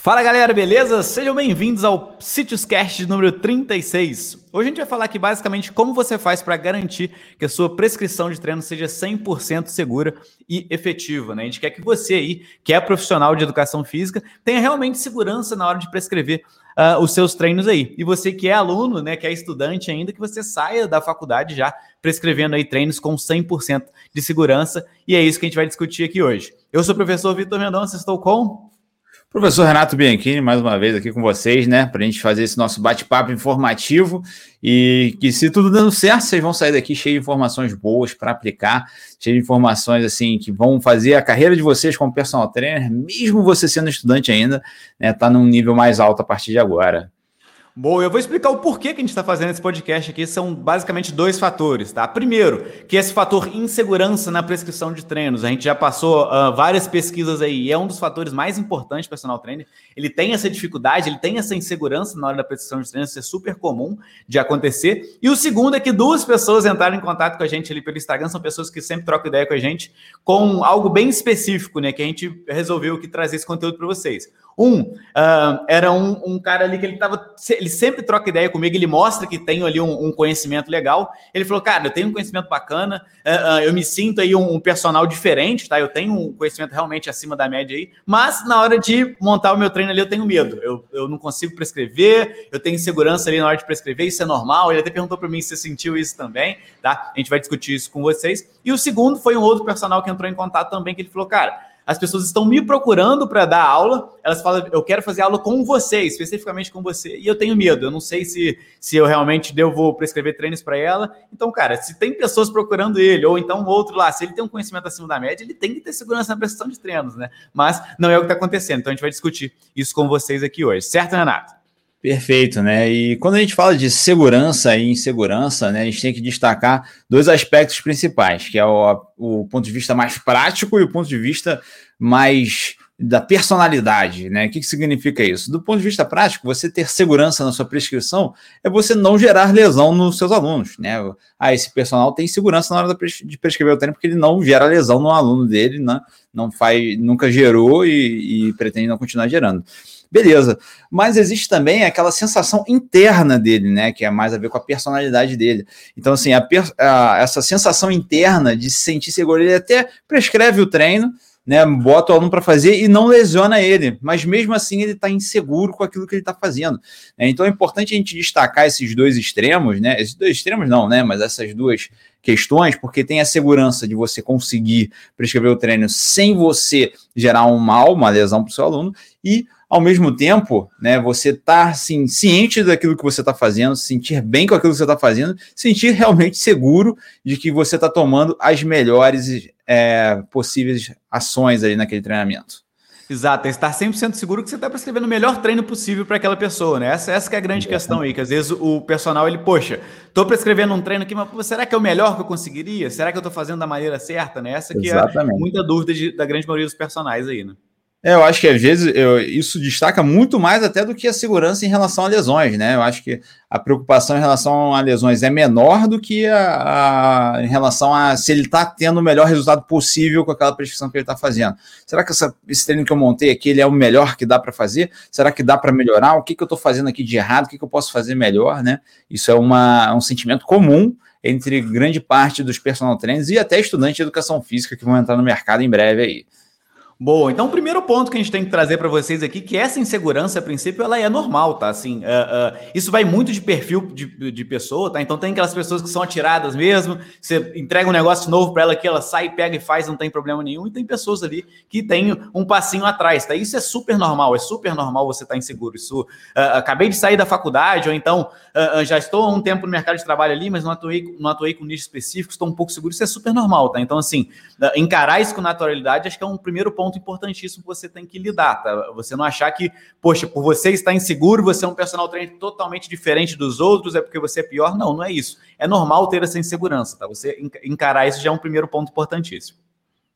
Fala galera, beleza? Sejam bem-vindos ao Cast número 36. Hoje a gente vai falar aqui basicamente como você faz para garantir que a sua prescrição de treino seja 100% segura e efetiva. Né? A gente quer que você aí, que é profissional de educação física, tenha realmente segurança na hora de prescrever uh, os seus treinos aí. E você que é aluno, né, que é estudante ainda, que você saia da faculdade já prescrevendo aí treinos com 100% de segurança. E é isso que a gente vai discutir aqui hoje. Eu sou o professor Vitor Mendonça, estou com... Professor Renato Bianchini, mais uma vez aqui com vocês, né, para a gente fazer esse nosso bate-papo informativo e que se tudo dando certo, vocês vão sair daqui cheio de informações boas para aplicar, cheio de informações assim que vão fazer a carreira de vocês como personal trainer, mesmo você sendo estudante ainda, né, tá num nível mais alto a partir de agora. Bom, eu vou explicar o porquê que a gente está fazendo esse podcast aqui. São basicamente dois fatores, tá? Primeiro, que esse fator insegurança na prescrição de treinos. A gente já passou uh, várias pesquisas aí e é um dos fatores mais importantes do personal trainer. Ele tem essa dificuldade, ele tem essa insegurança na hora da prescrição de treinos, isso é super comum de acontecer. E o segundo é que duas pessoas entraram em contato com a gente ali pelo Instagram, são pessoas que sempre trocam ideia com a gente, com algo bem específico, né? Que a gente resolveu que trazer esse conteúdo para vocês. Um, uh, era um, um, cara ali que ele tava. Ele sempre troca ideia comigo, ele mostra que tem ali um, um conhecimento legal. Ele falou, cara, eu tenho um conhecimento bacana, uh, uh, eu me sinto aí um, personal diferente, tá? Eu tenho um conhecimento realmente acima da média aí, mas na hora de montar o meu treino ali, eu tenho medo. Eu, eu não consigo prescrever, eu tenho insegurança ali na hora de prescrever, isso é normal. Ele até perguntou para mim se sentiu isso também, tá? A gente vai discutir isso com vocês. E o segundo foi um outro personal que entrou em contato também, que ele falou, cara as pessoas estão me procurando para dar aula, elas falam, eu quero fazer aula com você, especificamente com você, e eu tenho medo, eu não sei se, se eu realmente devo prescrever treinos para ela. Então, cara, se tem pessoas procurando ele, ou então outro lá, se ele tem um conhecimento acima da média, ele tem que ter segurança na prestação de treinos, né? Mas não é o que está acontecendo, então a gente vai discutir isso com vocês aqui hoje, certo, Renato? Perfeito, né? E quando a gente fala de segurança e insegurança, né, a gente tem que destacar dois aspectos principais, que é o, o ponto de vista mais prático e o ponto de vista mais da personalidade, né? O que, que significa isso? Do ponto de vista prático, você ter segurança na sua prescrição é você não gerar lesão nos seus alunos, né? Ah, esse personal tem segurança na hora de prescrever o treino porque ele não gera lesão no aluno dele, né? Não faz, nunca gerou e, e pretende não continuar gerando. Beleza. Mas existe também aquela sensação interna dele, né? Que é mais a ver com a personalidade dele. Então, assim, a, a, essa sensação interna de se sentir seguro, ele até prescreve o treino, né, bota o aluno para fazer e não lesiona ele, mas mesmo assim ele está inseguro com aquilo que ele está fazendo. Né? Então é importante a gente destacar esses dois extremos, né? Esses dois extremos não, né? Mas essas duas questões, porque tem a segurança de você conseguir prescrever o treino sem você gerar um mal, uma lesão para o seu aluno, e ao mesmo tempo, né, você tá assim, ciente daquilo que você está fazendo, sentir bem com aquilo que você está fazendo, sentir realmente seguro de que você está tomando as melhores é, possíveis ações ali naquele treinamento. Exato, é estar 100% seguro que você está prescrevendo o melhor treino possível para aquela pessoa, né? Essa, essa é a grande é. questão aí, que às vezes o personal, ele, poxa, estou prescrevendo um treino aqui, mas será que é o melhor que eu conseguiria? Será que eu estou fazendo da maneira certa, né? Essa que Exatamente. é muita dúvida de, da grande maioria dos personagens aí, né? É, eu acho que às vezes eu, isso destaca muito mais até do que a segurança em relação a lesões, né? Eu acho que a preocupação em relação a lesões é menor do que a, a em relação a se ele está tendo o melhor resultado possível com aquela prescrição que ele está fazendo. Será que essa, esse treino que eu montei aqui ele é o melhor que dá para fazer? Será que dá para melhorar? O que, que eu estou fazendo aqui de errado? O que, que eu posso fazer melhor, né? Isso é uma, um sentimento comum entre grande parte dos personal trainers e até estudantes de educação física que vão entrar no mercado em breve aí. Boa, então o primeiro ponto que a gente tem que trazer para vocês aqui, que essa insegurança, a princípio, ela é normal, tá? Assim, uh, uh, isso vai muito de perfil de, de pessoa, tá? Então tem aquelas pessoas que são atiradas mesmo, você entrega um negócio novo para ela que ela sai, pega e faz, não tem problema nenhum, e tem pessoas ali que tem um passinho atrás, tá? Isso é super normal, é super normal você estar tá inseguro. Isso, uh, acabei de sair da faculdade, ou então já estou há um tempo no mercado de trabalho ali, mas não atuei, não atuei com nicho específico, estou um pouco seguro, isso é super normal, tá? Então, assim, encarar isso com naturalidade, acho que é um primeiro ponto ponto importantíssimo que você tem que lidar, tá? Você não achar que, poxa, por você estar inseguro, você é um personal trainer totalmente diferente dos outros, é porque você é pior. Não, não é isso. É normal ter essa insegurança, tá? Você encarar isso já é um primeiro ponto importantíssimo.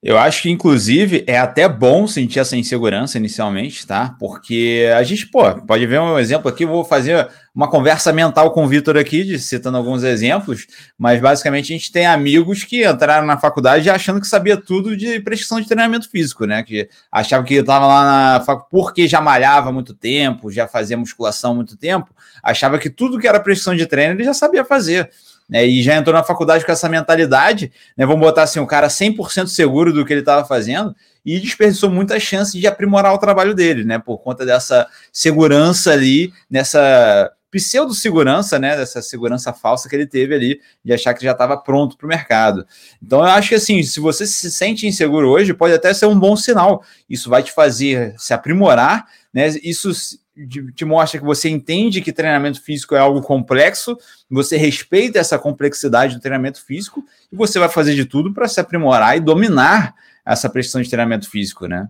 Eu acho que, inclusive, é até bom sentir essa insegurança inicialmente, tá? Porque a gente, pô, pode ver um exemplo aqui, vou fazer uma conversa mental com o Vitor aqui, citando alguns exemplos, mas basicamente a gente tem amigos que entraram na faculdade achando que sabia tudo de prescrição de treinamento físico, né? Que achavam que estava lá na faculdade, porque já malhava muito tempo, já fazia musculação muito tempo, achava que tudo que era prescrição de treino ele já sabia fazer né, e já entrou na faculdade com essa mentalidade, né, vamos botar assim, o cara 100% seguro do que ele estava fazendo e desperdiçou muitas chances de aprimorar o trabalho dele, né, por conta dessa segurança ali, nessa pseudo-segurança, né, dessa segurança falsa que ele teve ali, de achar que já estava pronto para o mercado. Então, eu acho que, assim, se você se sente inseguro hoje, pode até ser um bom sinal. Isso vai te fazer se aprimorar, né, isso te mostra que você entende que treinamento físico é algo complexo, você respeita essa complexidade do treinamento físico e você vai fazer de tudo para se aprimorar e dominar essa prestação de treinamento físico, né?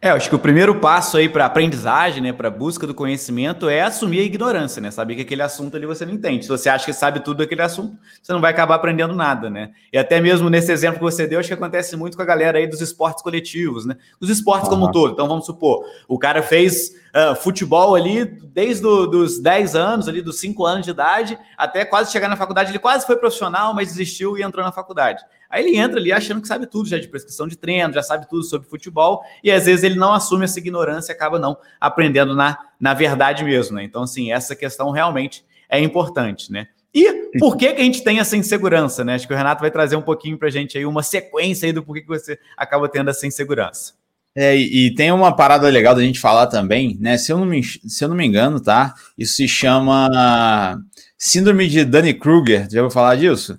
É, acho que o primeiro passo aí para aprendizagem, né, para busca do conhecimento é assumir a ignorância, né? Saber que aquele assunto ali você não entende. Se você acha que sabe tudo daquele assunto, você não vai acabar aprendendo nada, né? E até mesmo nesse exemplo que você deu, acho que acontece muito com a galera aí dos esportes coletivos, né? Os esportes como um todo. Então vamos supor, o cara fez uh, futebol ali desde do, dos 10 anos, ali dos 5 anos de idade, até quase chegar na faculdade, ele quase foi profissional, mas desistiu e entrou na faculdade. Aí ele entra ali achando que sabe tudo já de prescrição de treino, já sabe tudo sobre futebol, e às vezes ele não assume essa ignorância e acaba não aprendendo na, na verdade mesmo, né? Então, assim, essa questão realmente é importante, né? E por que, que a gente tem essa insegurança, né? Acho que o Renato vai trazer um pouquinho para a gente aí uma sequência aí do porquê que você acaba tendo essa insegurança. É, e, tem uma parada legal da gente falar também, né? Se eu não me, se eu não me engano, tá? Isso se chama Síndrome de Dunning-Kruger. Já vou falar disso?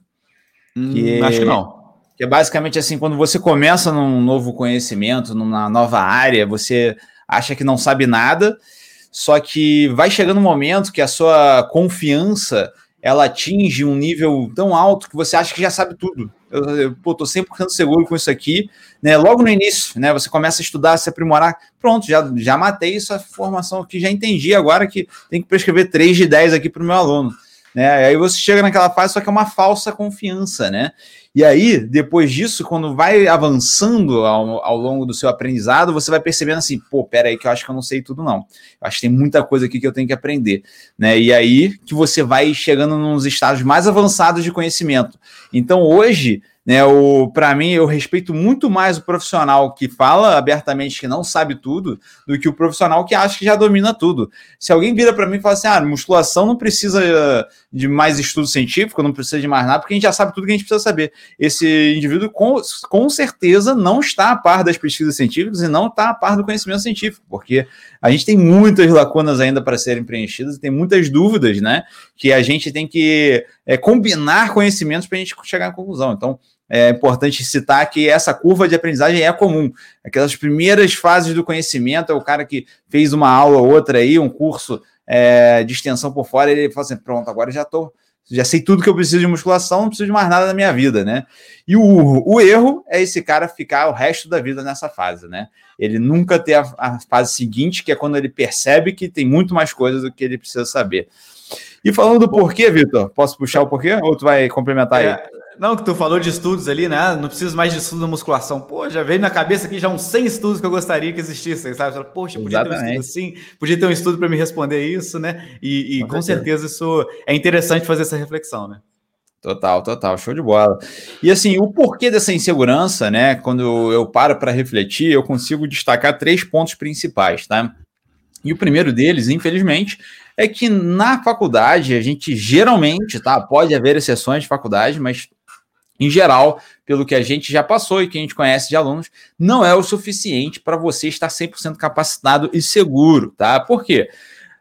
Hum, que acho que não. Que é basicamente assim, quando você começa num novo conhecimento, numa nova área, você acha que não sabe nada, só que vai chegando um momento que a sua confiança ela atinge um nível tão alto que você acha que já sabe tudo. Eu, eu pô, tô 100% seguro com isso aqui, né? Logo no início, né? Você começa a estudar, se aprimorar. Pronto, já, já matei essa formação aqui, já entendi agora que tem que prescrever 3 de 10 aqui para o meu aluno. Né? Aí você chega naquela fase, só que é uma falsa confiança, né? E aí, depois disso, quando vai avançando ao, ao, longo do seu aprendizado, você vai percebendo assim, pô, pera aí que eu acho que eu não sei tudo não. Eu acho que tem muita coisa aqui que eu tenho que aprender, né? E aí que você vai chegando nos estágios mais avançados de conhecimento. Então, hoje, né, o para mim eu respeito muito mais o profissional que fala abertamente que não sabe tudo do que o profissional que acha que já domina tudo. Se alguém vira para mim e fala assim: "Ah, musculação não precisa de mais estudo científico, não precisa de mais nada, porque a gente já sabe tudo que a gente precisa saber". Esse indivíduo com, com certeza não está a par das pesquisas científicas e não está a par do conhecimento científico, porque a gente tem muitas lacunas ainda para serem preenchidas e tem muitas dúvidas, né? Que a gente tem que é, combinar conhecimentos para a gente chegar à conclusão. Então, é importante citar que essa curva de aprendizagem é comum. Aquelas primeiras fases do conhecimento, é o cara que fez uma aula ou outra aí, um curso é, de extensão por fora, ele fala assim: pronto, agora já estou já sei tudo que eu preciso de musculação, não preciso de mais nada na minha vida, né? E o, o erro é esse cara ficar o resto da vida nessa fase, né? Ele nunca ter a, a fase seguinte, que é quando ele percebe que tem muito mais coisas do que ele precisa saber. E falando do porquê, Vitor, posso puxar o porquê ou tu vai complementar é, aí? Não, que tu falou de estudos ali, né? Não preciso mais de estudo da musculação. Pô, já veio na cabeça aqui já uns 100 estudos que eu gostaria que existissem, sabe? Poxa, podia Exatamente. ter um estudo assim, podia ter um estudo para me responder isso, né? E, e com, com certeza isso é interessante fazer essa reflexão, né? Total, total, show de bola. E assim, o porquê dessa insegurança, né? Quando eu paro para refletir, eu consigo destacar três pontos principais, tá? E o primeiro deles, infelizmente, é que na faculdade a gente geralmente, tá? Pode haver exceções de faculdade, mas em geral, pelo que a gente já passou e que a gente conhece de alunos, não é o suficiente para você estar 100% capacitado e seguro, tá? Por quê?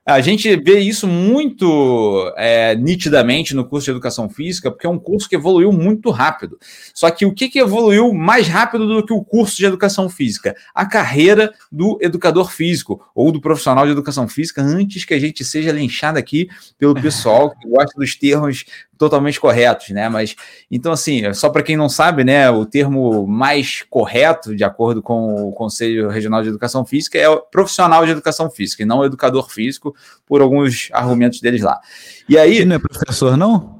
A gente vê isso muito é, nitidamente no curso de educação física, porque é um curso que evoluiu muito rápido. Só que o que, que evoluiu mais rápido do que o curso de educação física? A carreira do educador físico ou do profissional de educação física, antes que a gente seja linchado aqui pelo pessoal que gosta dos termos totalmente corretos, né? Mas então assim, só para quem não sabe, né, o termo mais correto, de acordo com o Conselho Regional de Educação Física, é o profissional de educação física e não educador físico, por alguns argumentos deles lá. E aí, não é professor não?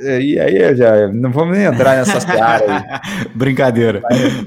É, e aí já não vamos nem entrar nessa seara aí. Brincadeira. Mas,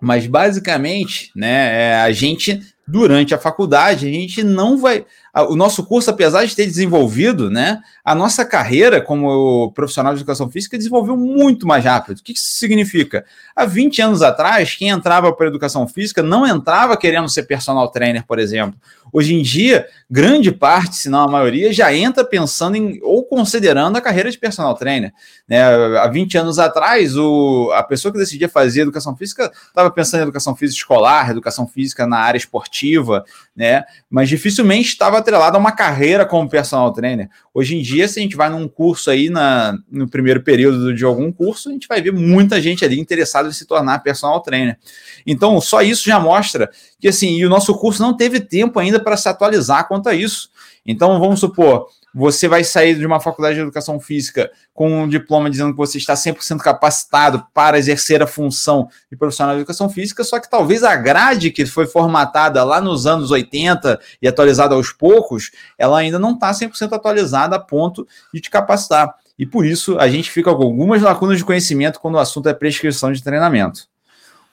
Mas basicamente, né, é, a gente durante a faculdade, a gente não vai. O nosso curso, apesar de ter desenvolvido, né, a nossa carreira como profissional de educação física desenvolveu muito mais rápido. O que isso significa? Há 20 anos atrás, quem entrava para a educação física não entrava querendo ser personal trainer, por exemplo. Hoje em dia, grande parte, se não a maioria, já entra pensando em ou considerando a carreira de personal trainer. Né? Há 20 anos atrás, o, a pessoa que decidia fazer educação física estava pensando em educação física escolar, educação física na área esportiva, né? mas dificilmente estava atrelada a uma carreira como personal trainer. Hoje em dia, se a gente vai num curso aí na, no primeiro período de algum curso, a gente vai ver muita gente ali interessada em se tornar personal trainer. Então, só isso já mostra que assim, o nosso curso não teve tempo ainda para se atualizar quanto a isso. Então, vamos supor, você vai sair de uma faculdade de educação física com um diploma dizendo que você está 100% capacitado para exercer a função de profissional de educação física, só que talvez a grade que foi formatada lá nos anos 80 e atualizada aos poucos, ela ainda não está 100% atualizada a ponto de te capacitar. E por isso a gente fica com algumas lacunas de conhecimento quando o assunto é prescrição de treinamento.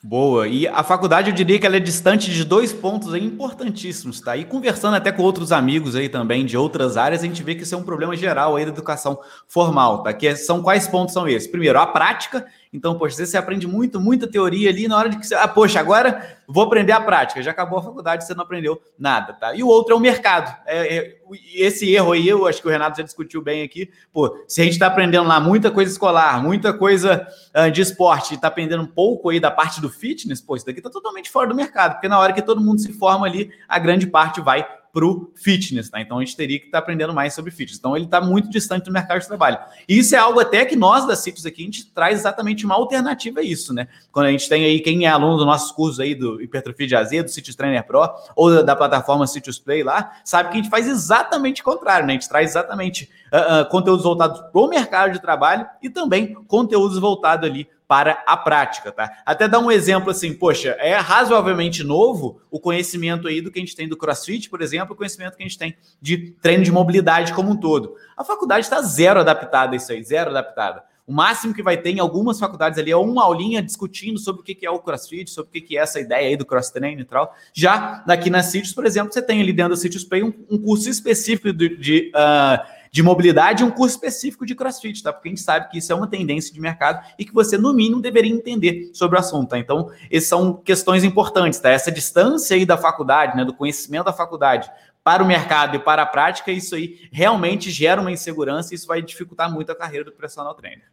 Boa. E a faculdade, eu diria que ela é distante de dois pontos importantíssimos, tá? E conversando até com outros amigos aí também de outras áreas, a gente vê que isso é um problema geral aí da educação formal, tá? Que é, são quais pontos são esses? Primeiro, a prática então, poxa, você aprende muito, muita teoria ali na hora de que você. Ah, poxa, agora vou aprender a prática. Já acabou a faculdade, você não aprendeu nada, tá? E o outro é o mercado. É, é, esse erro aí, eu acho que o Renato já discutiu bem aqui. Pô, se a gente está aprendendo lá muita coisa escolar, muita coisa uh, de esporte, está aprendendo um pouco aí da parte do fitness, pô, isso daqui está totalmente fora do mercado, porque na hora que todo mundo se forma ali, a grande parte vai para o fitness, tá? Então a gente teria que estar tá aprendendo mais sobre fitness. Então ele está muito distante do mercado de trabalho. E isso é algo até que nós da Citrus aqui, a gente traz exatamente uma alternativa a isso, né? Quando a gente tem aí, quem é aluno dos nossos cursos aí do Hipertrofia de AZ, do Citrus Trainer Pro, ou da, da plataforma Citrus Play lá, sabe que a gente faz exatamente o contrário, né? A gente traz exatamente uh, conteúdos voltados para o mercado de trabalho e também conteúdos voltados ali para a prática, tá? Até dar um exemplo assim, poxa, é razoavelmente novo o conhecimento aí do que a gente tem do CrossFit, por exemplo, o conhecimento que a gente tem de treino de mobilidade como um todo. A faculdade está zero adaptada a isso aí, zero adaptada. O máximo que vai ter em algumas faculdades ali é uma aulinha discutindo sobre o que é o CrossFit, sobre o que é essa ideia aí do cross-training e tal. Já aqui na Citrus, por exemplo, você tem ali dentro da Citrus Play um, um curso específico de, de uh, de mobilidade e um curso específico de crossfit, tá? Porque a gente sabe que isso é uma tendência de mercado e que você, no mínimo, deveria entender sobre o assunto, tá? Então, essas são questões importantes, tá? Essa distância aí da faculdade, né, do conhecimento da faculdade para o mercado e para a prática, isso aí realmente gera uma insegurança e isso vai dificultar muito a carreira do personal trainer.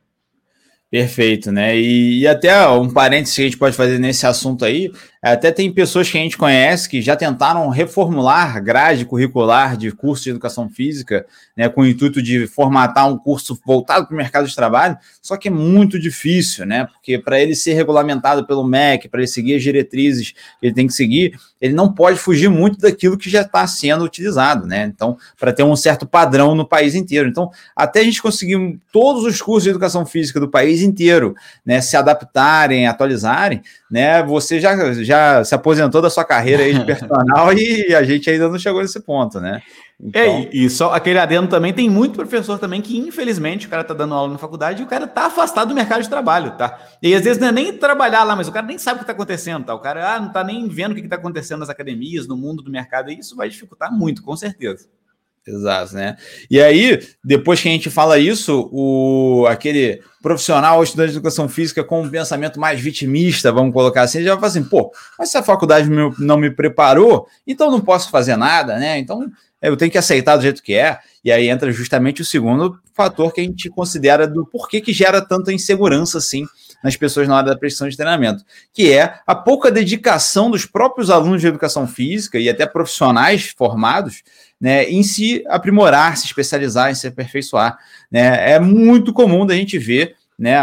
Perfeito, né? E, e, até um parênteses que a gente pode fazer nesse assunto aí, até tem pessoas que a gente conhece que já tentaram reformular grade curricular de curso de educação física, né, com o intuito de formatar um curso voltado para o mercado de trabalho, só que é muito difícil, né? Porque para ele ser regulamentado pelo MEC, para ele seguir as diretrizes que ele tem que seguir, ele não pode fugir muito daquilo que já está sendo utilizado, né? Então, para ter um certo padrão no país inteiro. Então, até a gente conseguir todos os cursos de educação física do país inteiro, né, se adaptarem, atualizarem, né? Você já, já se aposentou da sua carreira aí de personal e a gente ainda não chegou nesse ponto, né? Então... É, e só aquele adendo também, tem muito professor também que, infelizmente, o cara tá dando aula na faculdade e o cara tá afastado do mercado de trabalho, tá? E às vezes não é nem trabalhar lá, mas o cara nem sabe o que tá acontecendo, tá? O cara ah, não tá nem vendo o que, que tá acontecendo nas academias, no mundo do mercado, e isso vai dificultar muito, com certeza. Exato, né? E aí, depois que a gente fala isso, o aquele profissional estudante de educação física com um pensamento mais vitimista, vamos colocar assim, já vai assim, pô, mas se a faculdade não me preparou, então não posso fazer nada, né? Então eu tenho que aceitar do jeito que é. E aí entra justamente o segundo fator que a gente considera do porquê que gera tanta insegurança assim nas pessoas na hora da prestação de treinamento, que é a pouca dedicação dos próprios alunos de educação física e até profissionais formados né, em se aprimorar, se especializar, em se aperfeiçoar. Né? É muito comum da gente ver né,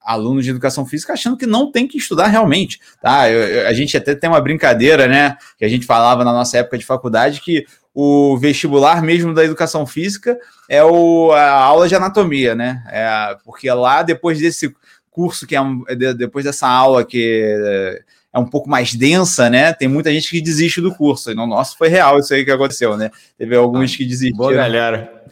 alunos de educação física achando que não tem que estudar realmente. Tá? Eu, eu, a gente até tem uma brincadeira, né? Que a gente falava na nossa época de faculdade que o vestibular mesmo da educação física é o, a aula de anatomia, né? É, porque lá, depois desse curso, que é um, depois dessa aula que é um pouco mais densa, né? Tem muita gente que desiste do curso. E no nosso foi real isso aí que aconteceu, né? Teve alguns que desistiram. Boa galera.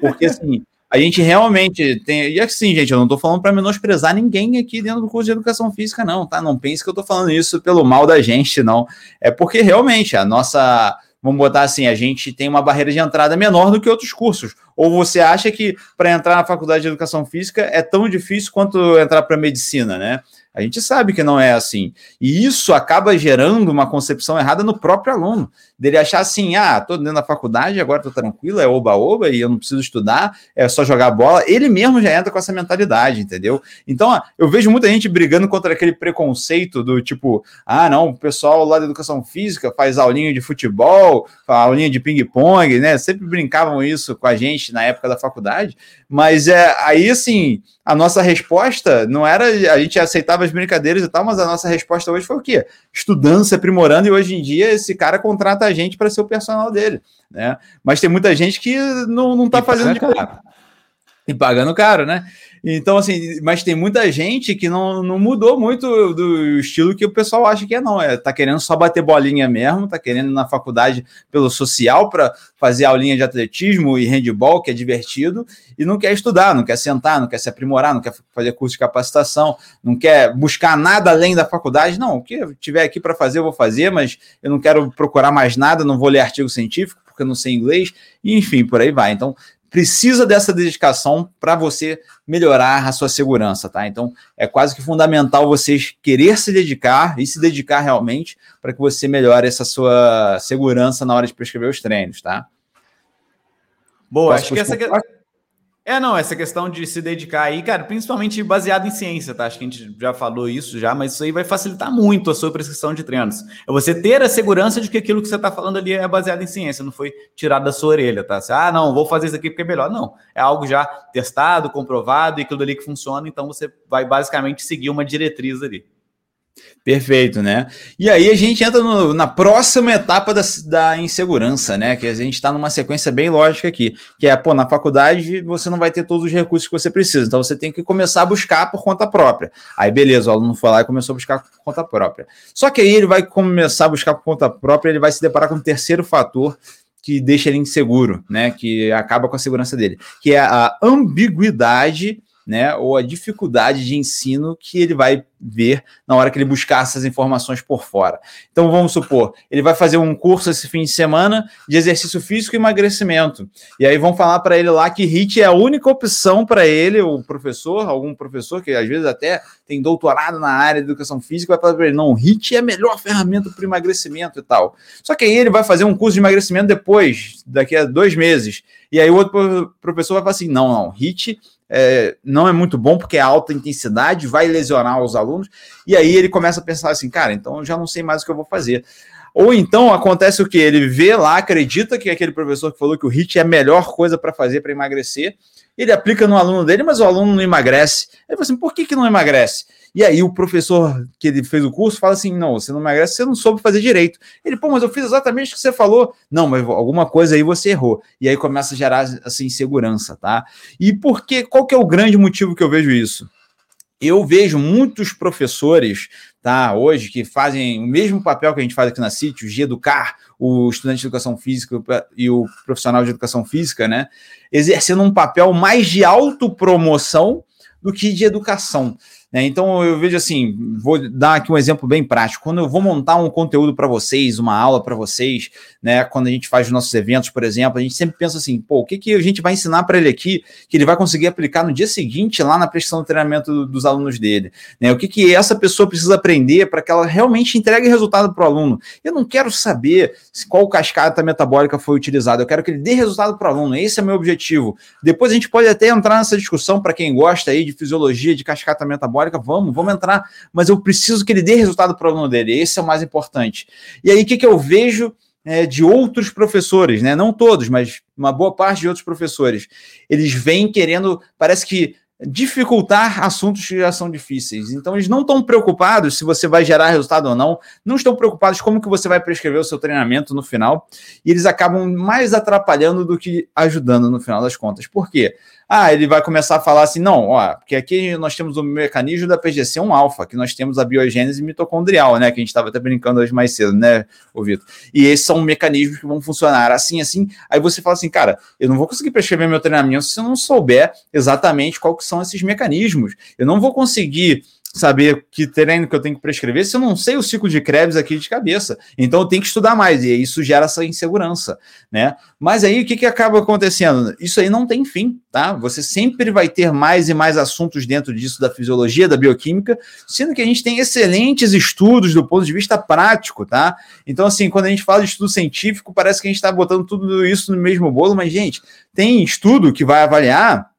Porque assim, a gente realmente tem. E assim, gente, eu não estou falando para menosprezar ninguém aqui dentro do curso de educação física, não, tá? Não pense que eu estou falando isso pelo mal da gente, não. É porque realmente a nossa. Vamos botar assim, a gente tem uma barreira de entrada menor do que outros cursos. Ou você acha que para entrar na faculdade de educação física é tão difícil quanto entrar para medicina, né? A gente sabe que não é assim. E isso acaba gerando uma concepção errada no próprio aluno, dele achar assim: ah, tô dentro da faculdade, agora tô tranquilo, é oba-oba e eu não preciso estudar, é só jogar bola. Ele mesmo já entra com essa mentalidade, entendeu? Então, eu vejo muita gente brigando contra aquele preconceito do tipo: ah, não, o pessoal lá da educação física faz aulinha de futebol, aulinha de ping-pong, né? Sempre brincavam isso com a gente na época da faculdade, mas é aí assim a nossa resposta não era a gente aceitava as brincadeiras e tal, mas a nossa resposta hoje foi o quê? Estudando, se aprimorando, e hoje em dia esse cara contrata a gente para ser o personal dele, né? Mas tem muita gente que não, não tá fazendo de caro. E pagando caro, né? Então, assim, mas tem muita gente que não, não mudou muito do estilo que o pessoal acha que é, não. É, tá querendo só bater bolinha mesmo, tá querendo ir na faculdade pelo social para fazer aulinha de atletismo e handball, que é divertido, e não quer estudar, não quer sentar, não quer se aprimorar, não quer fazer curso de capacitação, não quer buscar nada além da faculdade. Não, o que tiver aqui para fazer, eu vou fazer, mas eu não quero procurar mais nada, não vou ler artigo científico, porque eu não sei inglês, e enfim, por aí vai. Então, precisa dessa dedicação para você melhorar a sua segurança, tá? Então é quase que fundamental vocês querer se dedicar e se dedicar realmente para que você melhore essa sua segurança na hora de prescrever os treinos, tá? Boa, acho que essa. É, não, essa questão de se dedicar aí, cara, principalmente baseado em ciência, tá? Acho que a gente já falou isso já, mas isso aí vai facilitar muito a sua prescrição de treinos. É você ter a segurança de que aquilo que você está falando ali é baseado em ciência, não foi tirado da sua orelha, tá? Você, ah, não, vou fazer isso aqui porque é melhor. Não, é algo já testado, comprovado e aquilo ali que funciona, então você vai basicamente seguir uma diretriz ali. Perfeito, né? E aí a gente entra no, na próxima etapa da, da insegurança, né? Que a gente está numa sequência bem lógica aqui, que é, pô, na faculdade você não vai ter todos os recursos que você precisa, então você tem que começar a buscar por conta própria. Aí, beleza, o aluno foi lá e começou a buscar por conta própria. Só que aí ele vai começar a buscar por conta própria, ele vai se deparar com um terceiro fator que deixa ele inseguro, né? Que acaba com a segurança dele, que é a ambiguidade né, ou a dificuldade de ensino que ele vai ver na hora que ele buscar essas informações por fora. Então vamos supor, ele vai fazer um curso esse fim de semana de exercício físico e emagrecimento. E aí vão falar para ele lá que HIT é a única opção para ele, o professor, algum professor que às vezes até tem doutorado na área de educação física, vai falar para ele: não, HIT é a melhor ferramenta para emagrecimento e tal. Só que aí ele vai fazer um curso de emagrecimento depois, daqui a dois meses. E aí o outro professor vai falar assim: não, não, HIT é, não é muito bom porque é alta intensidade, vai lesionar os alunos, e aí ele começa a pensar assim, cara, então eu já não sei mais o que eu vou fazer. Ou então acontece o que? Ele vê lá, acredita que aquele professor que falou que o HIT é a melhor coisa para fazer para emagrecer, ele aplica no aluno dele, mas o aluno não emagrece. Ele fala assim: por que, que não emagrece? E aí o professor que ele fez o curso fala assim: não, você não emagrece, você não soube fazer direito. Ele, pô, mas eu fiz exatamente o que você falou. Não, mas alguma coisa aí você errou. E aí começa a gerar assim insegurança, tá? E por que, qual que é o grande motivo que eu vejo isso? Eu vejo muitos professores, tá, hoje, que fazem o mesmo papel que a gente faz aqui na City, de educar o estudante de educação física e o profissional de educação física, né, exercendo um papel mais de autopromoção do que de educação. Né? Então eu vejo assim, vou dar aqui um exemplo bem prático. Quando eu vou montar um conteúdo para vocês, uma aula para vocês, né? Quando a gente faz os nossos eventos, por exemplo, a gente sempre pensa assim, pô, o que, que a gente vai ensinar para ele aqui que ele vai conseguir aplicar no dia seguinte lá na prestação do treinamento dos alunos dele, né? O que, que essa pessoa precisa aprender para que ela realmente entregue resultado para o aluno. Eu não quero saber qual cascata metabólica foi utilizada, eu quero que ele dê resultado para o aluno. Esse é meu objetivo. Depois a gente pode até entrar nessa discussão para quem gosta aí de fisiologia de cascata metabólica vamos, vamos entrar, mas eu preciso que ele dê resultado para o aluno dele, esse é o mais importante. E aí, o que, que eu vejo é, de outros professores, né? Não todos, mas uma boa parte de outros professores. Eles vêm querendo, parece que dificultar assuntos que já são difíceis. Então, eles não estão preocupados se você vai gerar resultado ou não, não estão preocupados como que você vai prescrever o seu treinamento no final, e eles acabam mais atrapalhando do que ajudando no final das contas. Por quê? Ah, ele vai começar a falar assim, não, ó, porque aqui nós temos o mecanismo da PGC1 alfa, que nós temos a biogênese mitocondrial, né, que a gente estava até brincando hoje mais cedo, né, ô Vitor? E esses são mecanismos que vão funcionar assim, assim, aí você fala assim, cara, eu não vou conseguir prescrever meu treinamento se eu não souber exatamente que são esses mecanismos, eu não vou conseguir saber que treino que eu tenho que prescrever se eu não sei o ciclo de Krebs aqui de cabeça. Então eu tenho que estudar mais, e isso gera essa insegurança, né? Mas aí o que, que acaba acontecendo? Isso aí não tem fim, tá? Você sempre vai ter mais e mais assuntos dentro disso da fisiologia, da bioquímica, sendo que a gente tem excelentes estudos do ponto de vista prático, tá? Então, assim, quando a gente fala de estudo científico, parece que a gente está botando tudo isso no mesmo bolo, mas, gente, tem estudo que vai avaliar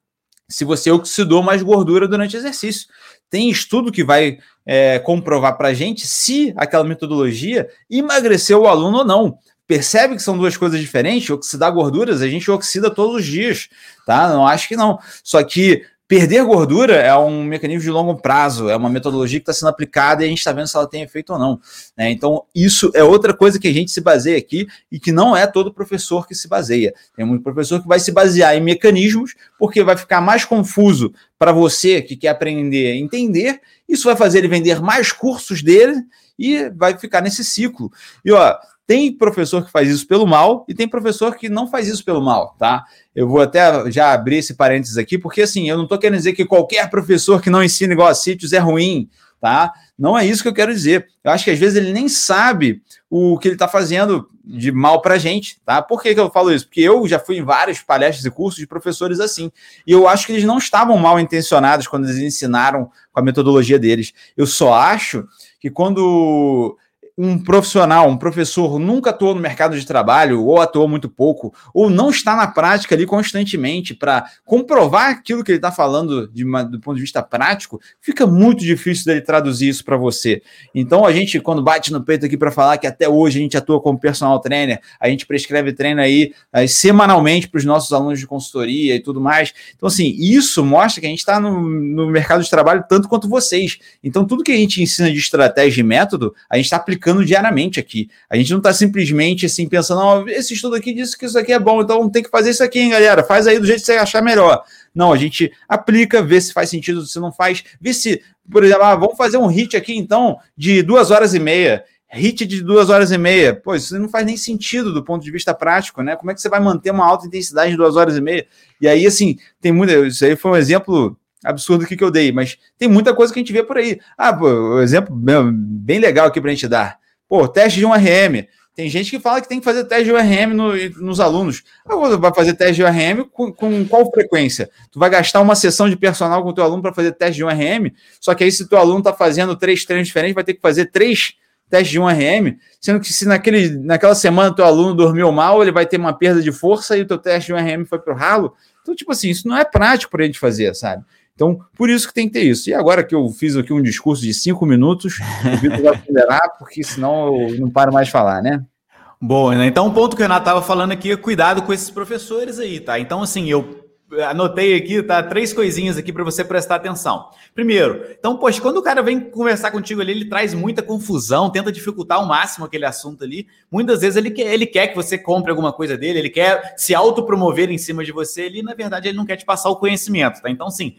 se você oxidou mais gordura durante exercício. Tem estudo que vai é, comprovar para a gente se aquela metodologia emagreceu o aluno ou não. Percebe que são duas coisas diferentes? Oxidar gorduras, a gente oxida todos os dias, tá? Não acho que não. Só que Perder gordura é um mecanismo de longo prazo, é uma metodologia que está sendo aplicada e a gente está vendo se ela tem efeito ou não. Né? Então, isso é outra coisa que a gente se baseia aqui e que não é todo professor que se baseia. Tem muito professor que vai se basear em mecanismos porque vai ficar mais confuso para você que quer aprender a entender. Isso vai fazer ele vender mais cursos dele e vai ficar nesse ciclo. E ó, tem professor que faz isso pelo mal e tem professor que não faz isso pelo mal, tá? Eu vou até já abrir esse parênteses aqui, porque assim, eu não estou querendo dizer que qualquer professor que não ensina igual a sítios é ruim, tá? Não é isso que eu quero dizer. Eu acho que às vezes ele nem sabe o que ele está fazendo de mal para a gente, tá? Por que, que eu falo isso? Porque eu já fui em várias palestras e cursos de professores assim, e eu acho que eles não estavam mal intencionados quando eles ensinaram com a metodologia deles. Eu só acho que quando um profissional, um professor nunca atuou no mercado de trabalho, ou atuou muito pouco, ou não está na prática ali constantemente para comprovar aquilo que ele está falando uma, do ponto de vista prático, fica muito difícil dele traduzir isso para você. Então, a gente, quando bate no peito aqui para falar que até hoje a gente atua como personal trainer, a gente prescreve treino aí, aí semanalmente para os nossos alunos de consultoria e tudo mais. Então, assim, isso mostra que a gente está no, no mercado de trabalho tanto quanto vocês. Então, tudo que a gente ensina de estratégia e método, a gente está aplicando aplicando diariamente aqui. A gente não está simplesmente assim pensando, oh, esse estudo aqui disse que isso aqui é bom, então tem que fazer isso aqui, hein, galera. Faz aí do jeito que você achar melhor. Não, a gente aplica, vê se faz sentido, se não faz, vê se, por exemplo, ah, vamos fazer um hit aqui então de duas horas e meia. Hit de duas horas e meia. Pô, isso não faz nem sentido do ponto de vista prático, né? Como é que você vai manter uma alta intensidade de duas horas e meia? E aí, assim, tem muita. Isso aí foi um exemplo absurdo que, que eu dei, mas tem muita coisa que a gente vê por aí. Ah, pô, um exemplo bem legal aqui para a gente dar. Pô, teste de um RM. Tem gente que fala que tem que fazer teste de URM no, nos alunos. Agora, vai fazer teste de URM com, com, qual frequência? Tu vai gastar uma sessão de personal com o teu aluno para fazer teste de URM, só que aí se o teu aluno está fazendo três treinos diferentes, vai ter que fazer três testes de 1RM, sendo que se naquele, naquela semana o teu aluno dormiu mal, ele vai ter uma perda de força e o teu teste de 1RM foi para o ralo. Então, tipo assim, isso não é prático para a gente fazer, sabe? Então, por isso que tem que ter isso. E agora que eu fiz aqui um discurso de cinco minutos, o Vitor vai acelerar, porque senão eu não paro mais de falar, né? Bom, né? então o ponto que o Renato estava falando aqui é cuidado com esses professores aí, tá? Então, assim, eu anotei aqui, tá? Três coisinhas aqui para você prestar atenção. Primeiro, então, poxa, quando o cara vem conversar contigo ali, ele traz muita confusão, tenta dificultar ao máximo aquele assunto ali. Muitas vezes ele quer, ele quer que você compre alguma coisa dele, ele quer se autopromover em cima de você ali, na verdade ele não quer te passar o conhecimento, tá? Então, sim,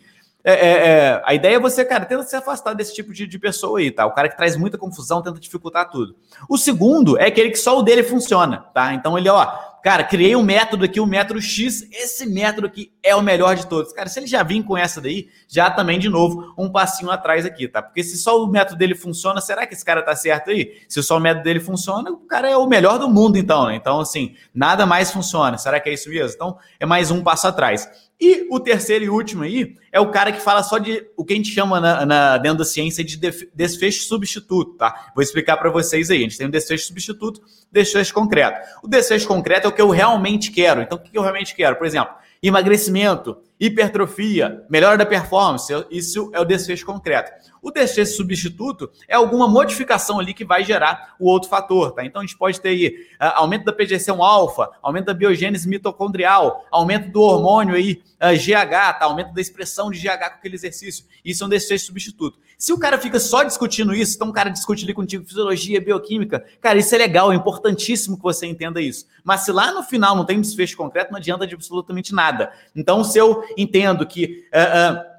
é, é, é, a ideia é você, cara, tenta se afastar desse tipo de, de, pessoa aí, tá? O cara que traz muita confusão, tenta dificultar tudo. O segundo é aquele que só o dele funciona, tá? Então ele, ó, cara, criei um método aqui, o um método X, esse método aqui é o melhor de todos. Cara, se ele já vir com essa daí, já também, de novo, um passinho atrás aqui, tá? Porque se só o método dele funciona, será que esse cara tá certo aí? Se só o método dele funciona, o cara é o melhor do mundo, então, né? Então, assim, nada mais funciona. Será que é isso mesmo? Então, é mais um passo atrás. E o terceiro e último aí é o cara que fala só de o que a gente chama na, na dentro da ciência de desfecho substituto, tá? Vou explicar para vocês aí. A gente tem um desfecho substituto, desfecho concreto. O desfecho concreto é o que eu realmente quero. Então, o que eu realmente quero? Por exemplo, emagrecimento. Hipertrofia, melhora da performance, isso é o desfecho concreto. O desfecho substituto é alguma modificação ali que vai gerar o outro fator, tá? Então a gente pode ter aí uh, aumento da PGC1-alfa, aumento da biogênese mitocondrial, aumento do hormônio aí, uh, GH, tá? Aumento da expressão de GH com aquele exercício. Isso é um desfecho substituto. Se o cara fica só discutindo isso, então o cara discute ali contigo fisiologia, bioquímica, cara, isso é legal, é importantíssimo que você entenda isso. Mas se lá no final não tem desfecho concreto, não adianta de absolutamente nada. Então, se eu entendo que uh, uh,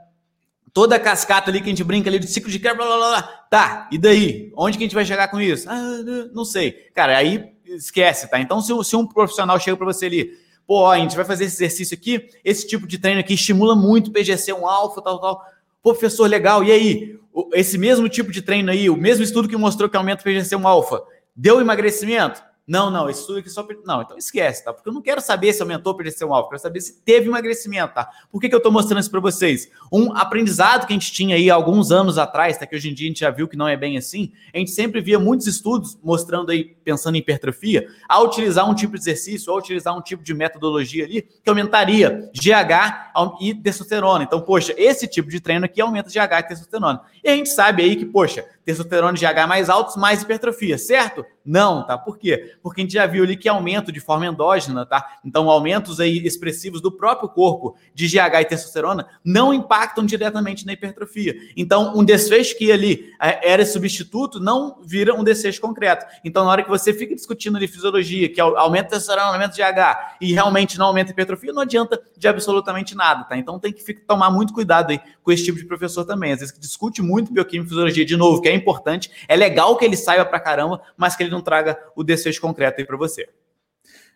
toda a cascata ali que a gente brinca ali do ciclo de quebra, blá, blá, blá, tá, e daí? Onde que a gente vai chegar com isso? Ah, não sei. Cara, aí esquece, tá? Então, se, se um profissional chega para você ali, pô, ó, a gente vai fazer esse exercício aqui, esse tipo de treino aqui estimula muito PGC, um alfa, tal, tal. Pô, professor, legal, e aí? Esse mesmo tipo de treino aí, o mesmo estudo que mostrou que aumenta o PGC, um alfa, deu emagrecimento? Não, não, esse estudo aqui só. Não, então esquece, tá? Porque eu não quero saber se aumentou ou perdeu alvo, quero saber se teve emagrecimento, tá? Por que, que eu estou mostrando isso para vocês? Um aprendizado que a gente tinha aí alguns anos atrás, tá? Que hoje em dia a gente já viu que não é bem assim. A gente sempre via muitos estudos mostrando aí, pensando em hipertrofia, a utilizar um tipo de exercício, ou utilizar um tipo de metodologia ali, que aumentaria GH e testosterona. Então, poxa, esse tipo de treino aqui aumenta GH e testosterona. E a gente sabe aí que, poxa, testosterona e GH mais altos, mais hipertrofia, certo? Não, tá? Por quê? Porque a gente já viu ali que aumento de forma endógena, tá? Então, aumentos aí expressivos do próprio corpo de GH e testosterona não impactam diretamente na hipertrofia. Então, um desfecho que ali é, era substituto não vira um desfecho concreto. Então, na hora que você fica discutindo ali fisiologia, que aumenta testosterona, aumenta GH e realmente não aumenta hipertrofia, não adianta de absolutamente nada, tá? Então, tem que tomar muito cuidado aí com esse tipo de professor também. Às vezes que discute muito bioquímica e fisiologia de novo, que é importante, é legal que ele saiba pra caramba, mas que ele não traga o desfecho concreto aí para você.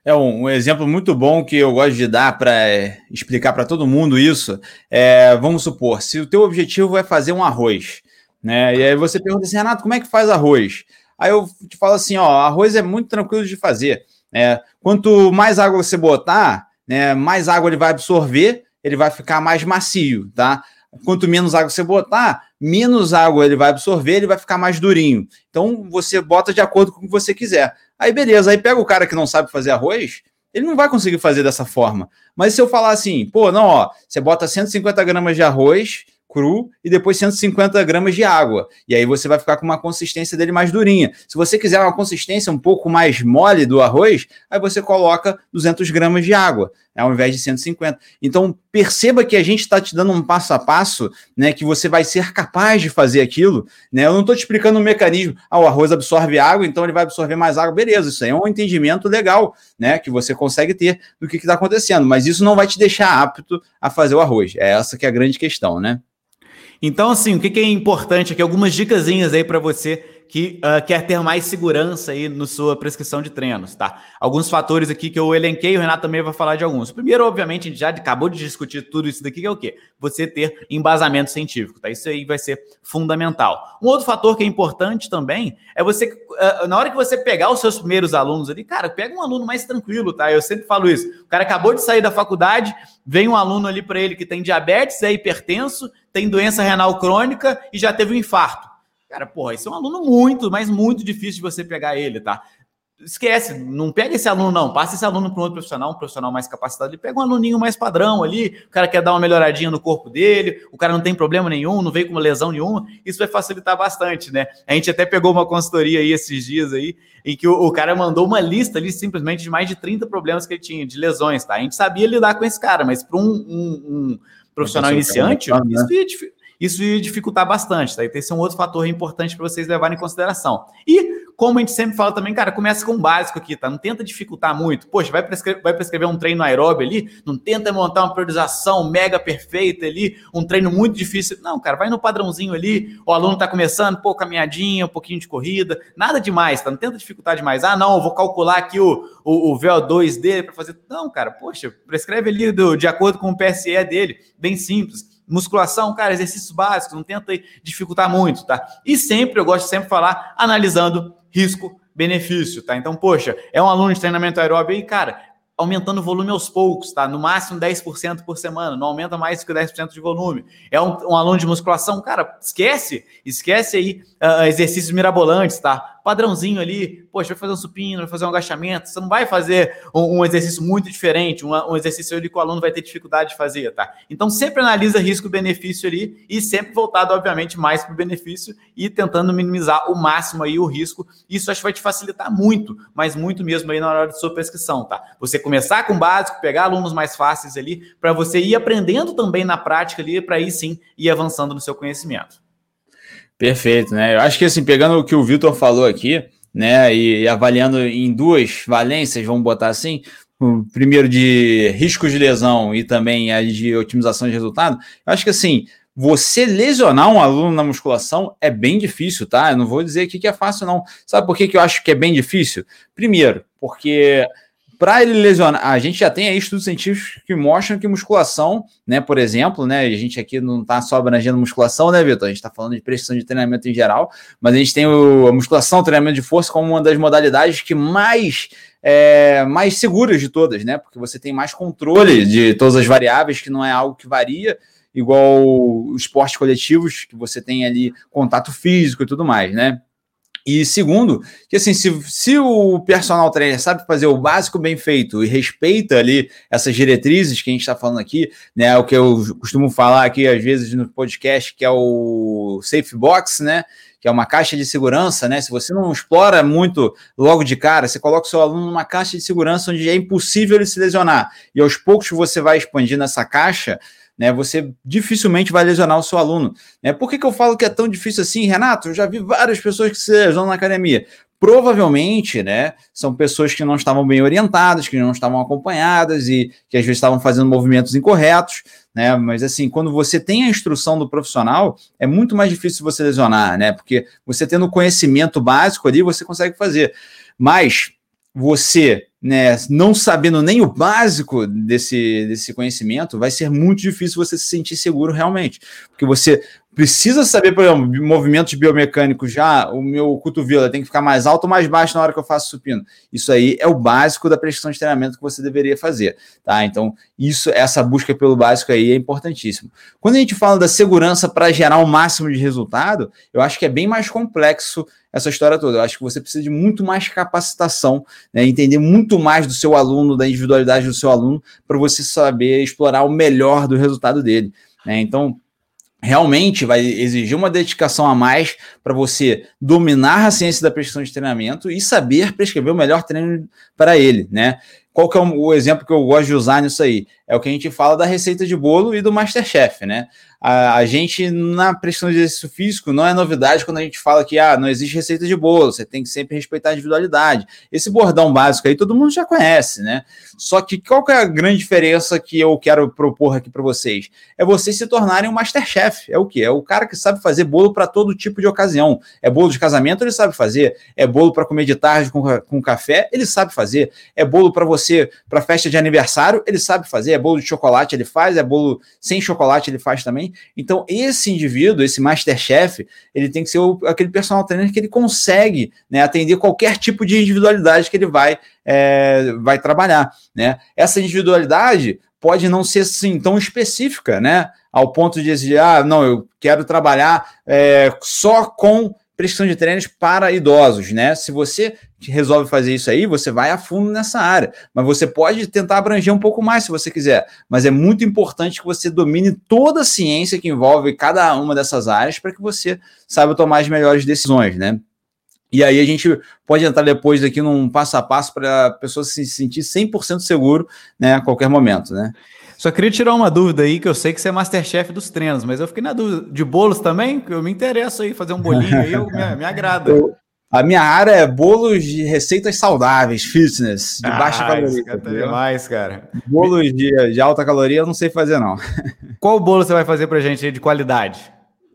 É um, um, exemplo muito bom que eu gosto de dar para é, explicar para todo mundo isso. É, vamos supor, se o teu objetivo é fazer um arroz, né? E aí você pergunta assim, Renato, como é que faz arroz? Aí eu te falo assim, ó, arroz é muito tranquilo de fazer. É, quanto mais água você botar, né, mais água ele vai absorver, ele vai ficar mais macio, tá? Quanto menos água você botar, menos água ele vai absorver, ele vai ficar mais durinho. Então você bota de acordo com o que você quiser. Aí beleza, aí pega o cara que não sabe fazer arroz, ele não vai conseguir fazer dessa forma. Mas se eu falar assim, pô, não, ó, você bota 150 gramas de arroz, cru e depois 150 gramas de água. E aí você vai ficar com uma consistência dele mais durinha. Se você quiser uma consistência um pouco mais mole do arroz, aí você coloca 200 gramas de água, ao invés de 150. Então perceba que a gente está te dando um passo a passo, né, que você vai ser capaz de fazer aquilo. Né? Eu não estou te explicando o um mecanismo. Ah, o arroz absorve água, então ele vai absorver mais água. Beleza, isso aí é um entendimento legal, né, que você consegue ter do que está acontecendo. Mas isso não vai te deixar apto a fazer o arroz. É essa que é a grande questão, né? Então, assim, o que, é importante aqui? Algumas dicasinhas aí para você que uh, quer ter mais segurança aí na sua prescrição de treinos, tá? Alguns fatores aqui que eu elenquei, o Renato também vai falar de alguns. Primeiro, obviamente, a gente já acabou de discutir tudo isso daqui, que é o quê? Você ter embasamento científico, tá? Isso aí vai ser fundamental. Um outro fator que é importante também é você, uh, na hora que você pegar os seus primeiros alunos ali, cara, pega um aluno mais tranquilo, tá? Eu sempre falo isso. O cara acabou de sair da faculdade, vem um aluno ali para ele que tem diabetes, é hipertenso, tem doença renal crônica e já teve um infarto. Cara, porra, esse é um aluno muito, mas muito difícil de você pegar ele, tá? Esquece, não pega esse aluno, não. Passa esse aluno para um outro profissional, um profissional mais capacitado. Ele pega um aluninho mais padrão ali. O cara quer dar uma melhoradinha no corpo dele, o cara não tem problema nenhum, não veio com uma lesão nenhuma. Isso vai facilitar bastante, né? A gente até pegou uma consultoria aí esses dias aí, em que o, o cara mandou uma lista ali simplesmente de mais de 30 problemas que ele tinha, de lesões, tá? A gente sabia lidar com esse cara, mas para um, um, um profissional iniciante, né? isso ia isso ia dificultar bastante, tá? E esse é um outro fator importante para vocês levarem em consideração. E, como a gente sempre fala também, cara, começa com o básico aqui, tá? Não tenta dificultar muito. Poxa, vai prescrever, vai prescrever um treino aeróbio ali, não tenta montar uma priorização mega perfeita ali, um treino muito difícil. Não, cara, vai no padrãozinho ali, o aluno tá começando, pô, caminhadinha, um pouquinho de corrida, nada demais, tá? Não tenta dificultar demais. Ah, não, vou calcular aqui o, o, o VO2 dele para fazer. Não, cara, poxa, prescreve ali do, de acordo com o PSE dele, bem simples musculação, cara, exercícios básicos, não tenta dificultar muito, tá? E sempre, eu gosto de sempre falar, analisando risco-benefício, tá? Então, poxa, é um aluno de treinamento aeróbio aí, cara, aumentando o volume aos poucos, tá? No máximo 10% por semana, não aumenta mais que 10% de volume. É um, um, aluno de musculação, cara, esquece, esquece aí uh, exercícios mirabolantes, tá? Padrãozinho ali, poxa, vai fazer um supino, vai fazer um agachamento, você não vai fazer um, um exercício muito diferente, um, um exercício ali que o aluno vai ter dificuldade de fazer, tá? Então sempre analisa risco-benefício ali e sempre voltado, obviamente, mais para o benefício e tentando minimizar o máximo aí o risco. Isso acho que vai te facilitar muito, mas muito mesmo aí na hora de sua prescrição, tá? Você começar com o básico, pegar alunos mais fáceis ali, para você ir aprendendo também na prática ali, para aí sim ir avançando no seu conhecimento. Perfeito, né? Eu acho que assim, pegando o que o Vitor falou aqui, né, e, e avaliando em duas valências, vamos botar assim, o primeiro de riscos de lesão e também a de otimização de resultado, eu acho que assim, você lesionar um aluno na musculação é bem difícil, tá? Eu não vou dizer aqui que é fácil, não. Sabe por que, que eu acho que é bem difícil? Primeiro, porque para ele lesionar, a gente já tem aí estudos científicos que mostram que musculação, né, por exemplo, né, a gente aqui não está só abrangendo musculação, né, Vitor? A gente está falando de precisão de treinamento em geral, mas a gente tem o, a musculação, o treinamento de força como uma das modalidades que mais é, mais seguras de todas, né? Porque você tem mais controle de todas as variáveis, que não é algo que varia, igual os esportes coletivos, que você tem ali contato físico e tudo mais, né? E segundo, que assim, se, se o personal trainer sabe fazer o básico bem feito e respeita ali essas diretrizes que a gente está falando aqui, né? O que eu costumo falar aqui às vezes no podcast, que é o safe box, né? Que é uma caixa de segurança, né? Se você não explora muito logo de cara, você coloca o seu aluno numa caixa de segurança onde é impossível ele se lesionar. E aos poucos você vai expandindo essa caixa, né, você dificilmente vai lesionar o seu aluno. Né? Por que, que eu falo que é tão difícil assim, Renato? Eu já vi várias pessoas que se lesionam na academia. Provavelmente, né, são pessoas que não estavam bem orientadas, que não estavam acompanhadas e que às vezes estavam fazendo movimentos incorretos, né? Mas assim, quando você tem a instrução do profissional, é muito mais difícil você lesionar, né? Porque você tendo o conhecimento básico ali, você consegue fazer. Mas você né, não sabendo nem o básico desse, desse conhecimento, vai ser muito difícil você se sentir seguro realmente. Porque você precisa saber, por exemplo, movimentos biomecânicos já, o meu cotovelo tem que ficar mais alto ou mais baixo na hora que eu faço supino. Isso aí é o básico da prescrição de treinamento que você deveria fazer, tá? Então, isso, essa busca pelo básico aí é importantíssimo. Quando a gente fala da segurança para gerar o máximo de resultado, eu acho que é bem mais complexo essa história toda. Eu acho que você precisa de muito mais capacitação, né, entender muito mais do seu aluno, da individualidade do seu aluno, para você saber explorar o melhor do resultado dele. Né? Então, realmente vai exigir uma dedicação a mais para você dominar a ciência da prescrição de treinamento e saber prescrever o melhor treino para ele, né? Qual que é o exemplo que eu gosto de usar nisso aí? É o que a gente fala da receita de bolo e do Masterchef, né? A, a, gente, na pressão de exercício físico, não é novidade quando a gente fala que ah, não existe receita de bolo, você tem que sempre respeitar a individualidade. Esse bordão básico aí todo mundo já conhece, né? Só que qual que é a grande diferença que eu quero propor aqui para vocês? É vocês se tornarem um Masterchef. É o que? É o cara que sabe fazer bolo para todo tipo de ocasião. É bolo de casamento, ele sabe fazer. É bolo para comer de tarde com, com café, ele sabe fazer. É bolo para você, para festa de aniversário, ele sabe fazer. É bolo de chocolate, ele faz. É bolo sem chocolate, ele faz também. Então, esse indivíduo, esse Masterchef, ele tem que ser o, aquele personal trainer que ele consegue né, atender qualquer tipo de individualidade que ele vai, é, vai trabalhar. Né? Essa individualidade pode não ser assim, tão específica, né? Ao ponto de dizer, ah, não, eu quero trabalhar é, só com prescrição de treinos para idosos, né? Se você resolve fazer isso aí, você vai a fundo nessa área. Mas você pode tentar abranger um pouco mais se você quiser. Mas é muito importante que você domine toda a ciência que envolve cada uma dessas áreas para que você saiba tomar as melhores decisões, né? E aí a gente pode entrar depois aqui num passo a passo para a pessoa se sentir 100% seguro, né, a qualquer momento, né? Só queria tirar uma dúvida aí, que eu sei que você é Masterchef dos treinos, mas eu fiquei na dúvida. De bolos também? Eu me interesso aí, fazer um bolinho aí, eu, me, me agrada. Eu, a minha área é bolos de receitas saudáveis, fitness, de ah, baixa caloria. Tá demais, cara. Bolos de, de alta caloria eu não sei fazer, não. Qual bolo você vai fazer pra gente aí de qualidade?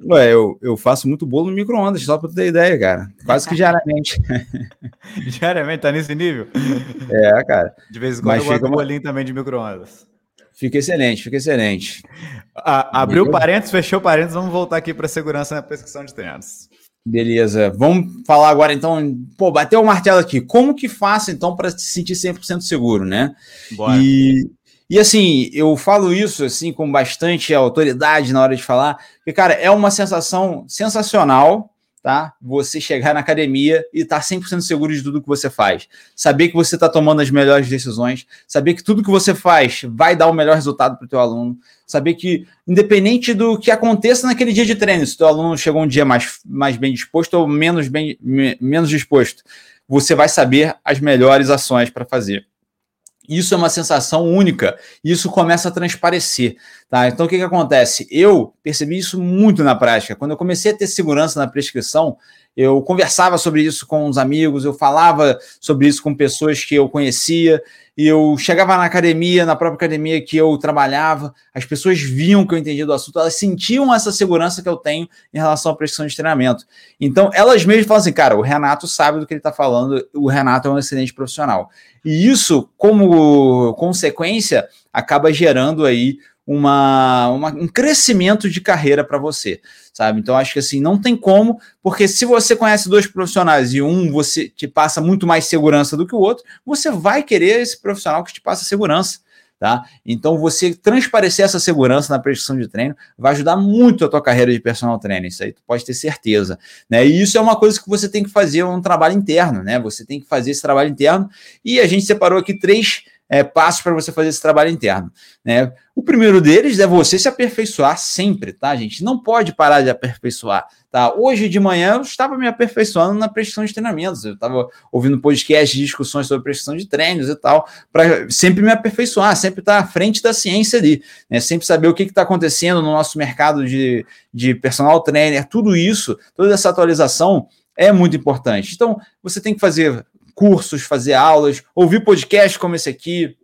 Ué, eu, eu faço muito bolo no micro-ondas, só pra ter ideia, cara. Quase que diariamente. diariamente, tá nesse nível? É, cara. De vez em quando Mas eu uma... bolinho também de micro-ondas. Fica excelente, fica excelente. Ah, abriu parênteses, fechou parênteses, vamos voltar aqui para segurança na prescrição de treinos. Beleza, vamos falar agora então, pô, bateu o martelo aqui, como que faço então para se sentir 100% seguro, né? Bora. E, e assim, eu falo isso assim com bastante autoridade na hora de falar, porque cara, é uma sensação sensacional, tá? Você chegar na academia e estar tá 100% seguro de tudo que você faz. Saber que você está tomando as melhores decisões, saber que tudo que você faz vai dar o melhor resultado para o teu aluno, saber que, independente do que aconteça naquele dia de treino, se o teu aluno chegou um dia mais, mais bem disposto ou menos, bem, menos disposto, você vai saber as melhores ações para fazer. Isso é uma sensação única, isso começa a transparecer, tá? Então o que, que acontece? Eu percebi isso muito na prática. Quando eu comecei a ter segurança na prescrição, eu conversava sobre isso com os amigos, eu falava sobre isso com pessoas que eu conhecia, eu chegava na academia, na própria academia que eu trabalhava, as pessoas viam que eu entendia do assunto, elas sentiam essa segurança que eu tenho em relação à prescrição de treinamento. Então, elas mesmas falam assim, cara, o Renato sabe do que ele está falando, o Renato é um excelente profissional. E isso, como consequência, acaba gerando aí uma, uma, um crescimento de carreira para você, sabe? Então acho que assim não tem como, porque se você conhece dois profissionais e um você te passa muito mais segurança do que o outro, você vai querer esse profissional que te passa segurança. Tá? Então, você transparecer essa segurança na prescrição de treino vai ajudar muito a tua carreira de personal trainer. Isso aí tu pode ter certeza. Né? E isso é uma coisa que você tem que fazer um trabalho interno, né? Você tem que fazer esse trabalho interno. E a gente separou aqui três é, passos para você fazer esse trabalho interno. Né? O primeiro deles é você se aperfeiçoar sempre, tá, gente? Não pode parar de aperfeiçoar. Tá? Hoje de manhã eu estava me aperfeiçoando na prescrição de treinamentos. Eu estava ouvindo podcast, discussões sobre prescrição de treinos e tal, para sempre me aperfeiçoar, sempre estar à frente da ciência ali, né? Sempre saber o que está acontecendo no nosso mercado de, de personal trainer, tudo isso, toda essa atualização é muito importante. Então, você tem que fazer cursos, fazer aulas, ouvir podcasts como esse aqui.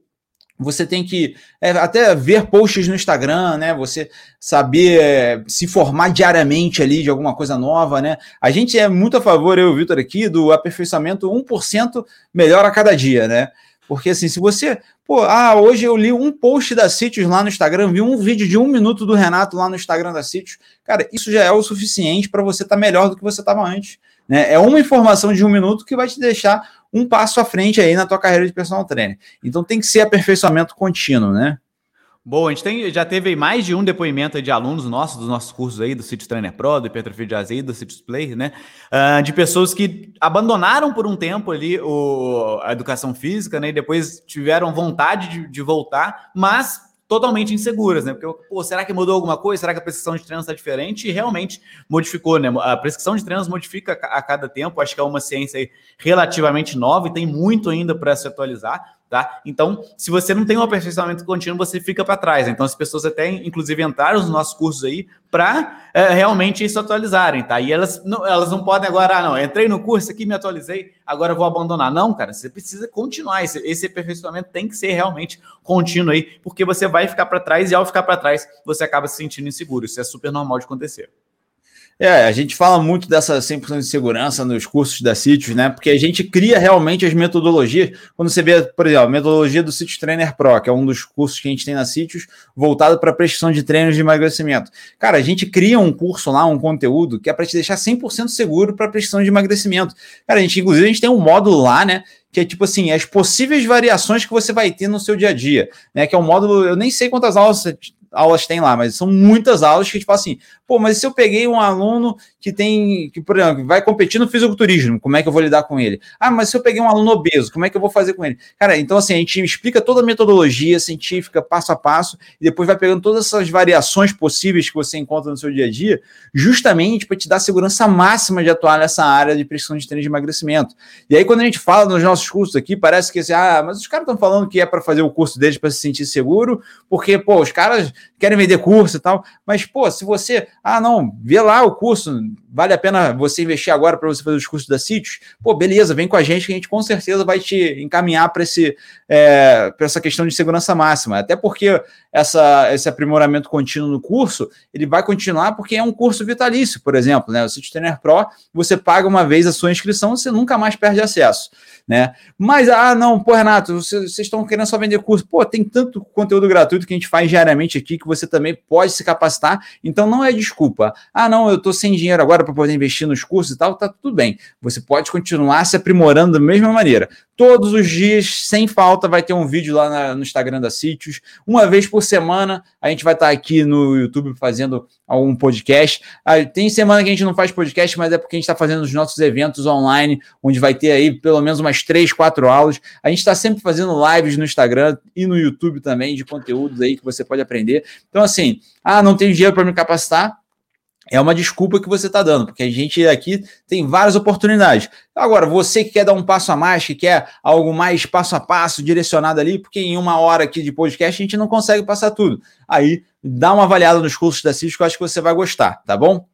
Você tem que é, até ver posts no Instagram, né? Você saber é, se formar diariamente ali de alguma coisa nova, né? A gente é muito a favor, eu e o Vitor aqui, do aperfeiçoamento 1% melhor a cada dia, né? Porque assim, se você, pô, ah, hoje eu li um post da Sítios lá no Instagram, vi um vídeo de um minuto do Renato lá no Instagram da Sítios, cara, isso já é o suficiente para você estar tá melhor do que você estava antes. Né? É uma informação de um minuto que vai te deixar um passo à frente aí na tua carreira de personal trainer. Então tem que ser aperfeiçoamento contínuo, né? Boa, a gente tem, já teve mais de um depoimento de alunos nossos, dos nossos cursos aí, do Cities Trainer Pro, do Hipertrofia de Azeite, do Cities Play, né? Uh, de pessoas que abandonaram por um tempo ali o, a educação física, né? E depois tiveram vontade de, de voltar, mas totalmente inseguras, né? Porque, pô, será que mudou alguma coisa? Será que a prescrição de treinos está diferente? E realmente modificou, né? A prescrição de treinos modifica a cada tempo. Acho que é uma ciência relativamente nova e tem muito ainda para se atualizar. Tá? Então, se você não tem um aperfeiçoamento contínuo, você fica para trás. Então, as pessoas até, inclusive, entraram nos nossos cursos aí para é, realmente se atualizarem, tá? E elas não, elas não podem agora, ah, não, entrei no curso aqui, me atualizei, agora vou abandonar. Não, cara, você precisa continuar. Esse, esse aperfeiçoamento tem que ser realmente contínuo aí, porque você vai ficar para trás e ao ficar para trás, você acaba se sentindo inseguro. Isso é super normal de acontecer. É, a gente fala muito dessa 100% de segurança nos cursos da Sítios, né? Porque a gente cria realmente as metodologias. Quando você vê, por exemplo, a metodologia do Sítios Trainer Pro, que é um dos cursos que a gente tem na Sítios, voltado para a prescrição de treinos de emagrecimento. Cara, a gente cria um curso lá, um conteúdo, que é para te deixar 100% seguro para a prescrição de emagrecimento. Cara, a gente, inclusive, a gente tem um módulo lá, né? que é tipo assim, as possíveis variações que você vai ter no seu dia a dia, né? Que é um módulo, eu nem sei quantas aulas aulas tem lá, mas são muitas aulas que, tipo assim, pô, mas se eu peguei um aluno que tem, que, por exemplo, vai competir no fisiculturismo, como é que eu vou lidar com ele? Ah, mas se eu peguei um aluno obeso, como é que eu vou fazer com ele? Cara, então assim, a gente explica toda a metodologia científica, passo a passo, e depois vai pegando todas essas variações possíveis que você encontra no seu dia a dia, justamente para te dar segurança máxima de atuar nessa área de pressão de treino de emagrecimento. E aí, quando a gente fala nos nossos cursos aqui, parece que assim, ah, mas os caras estão falando que é para fazer o curso deles para se sentir seguro, porque, pô, os caras querem vender curso e tal. Mas, pô, se você, ah, não, vê lá o curso, vale a pena você investir agora para você fazer os cursos da Sítios, pô, beleza, vem com a gente que a gente com certeza vai te encaminhar para é, essa questão de segurança máxima. Até porque essa, esse aprimoramento contínuo no curso, ele vai continuar porque é um curso vitalício, por exemplo, né? O Sítios Trainer Pro, você paga uma vez a sua inscrição, você nunca mais perde acesso, né? Mas, ah, não, pô, Renato, vocês estão querendo só vender curso. Pô, tem tanto conteúdo gratuito que a gente faz diariamente aqui que você também pode se capacitar, então não é desculpa. Ah, não, eu estou sem dinheiro agora, agora para poder investir nos cursos e tal, tá tudo bem. Você pode continuar se aprimorando da mesma maneira. Todos os dias, sem falta, vai ter um vídeo lá na, no Instagram da Sítios. Uma vez por semana, a gente vai estar tá aqui no YouTube fazendo algum podcast. Ah, tem semana que a gente não faz podcast, mas é porque a gente está fazendo os nossos eventos online, onde vai ter aí pelo menos umas três, quatro aulas. A gente está sempre fazendo lives no Instagram e no YouTube também de conteúdos aí que você pode aprender. Então, assim, ah, não tenho dinheiro para me capacitar é uma desculpa que você está dando, porque a gente aqui tem várias oportunidades. Agora, você que quer dar um passo a mais, que quer algo mais passo a passo, direcionado ali, porque em uma hora aqui de podcast a gente não consegue passar tudo. Aí, dá uma avaliada nos cursos da CIS que eu acho que você vai gostar, tá bom?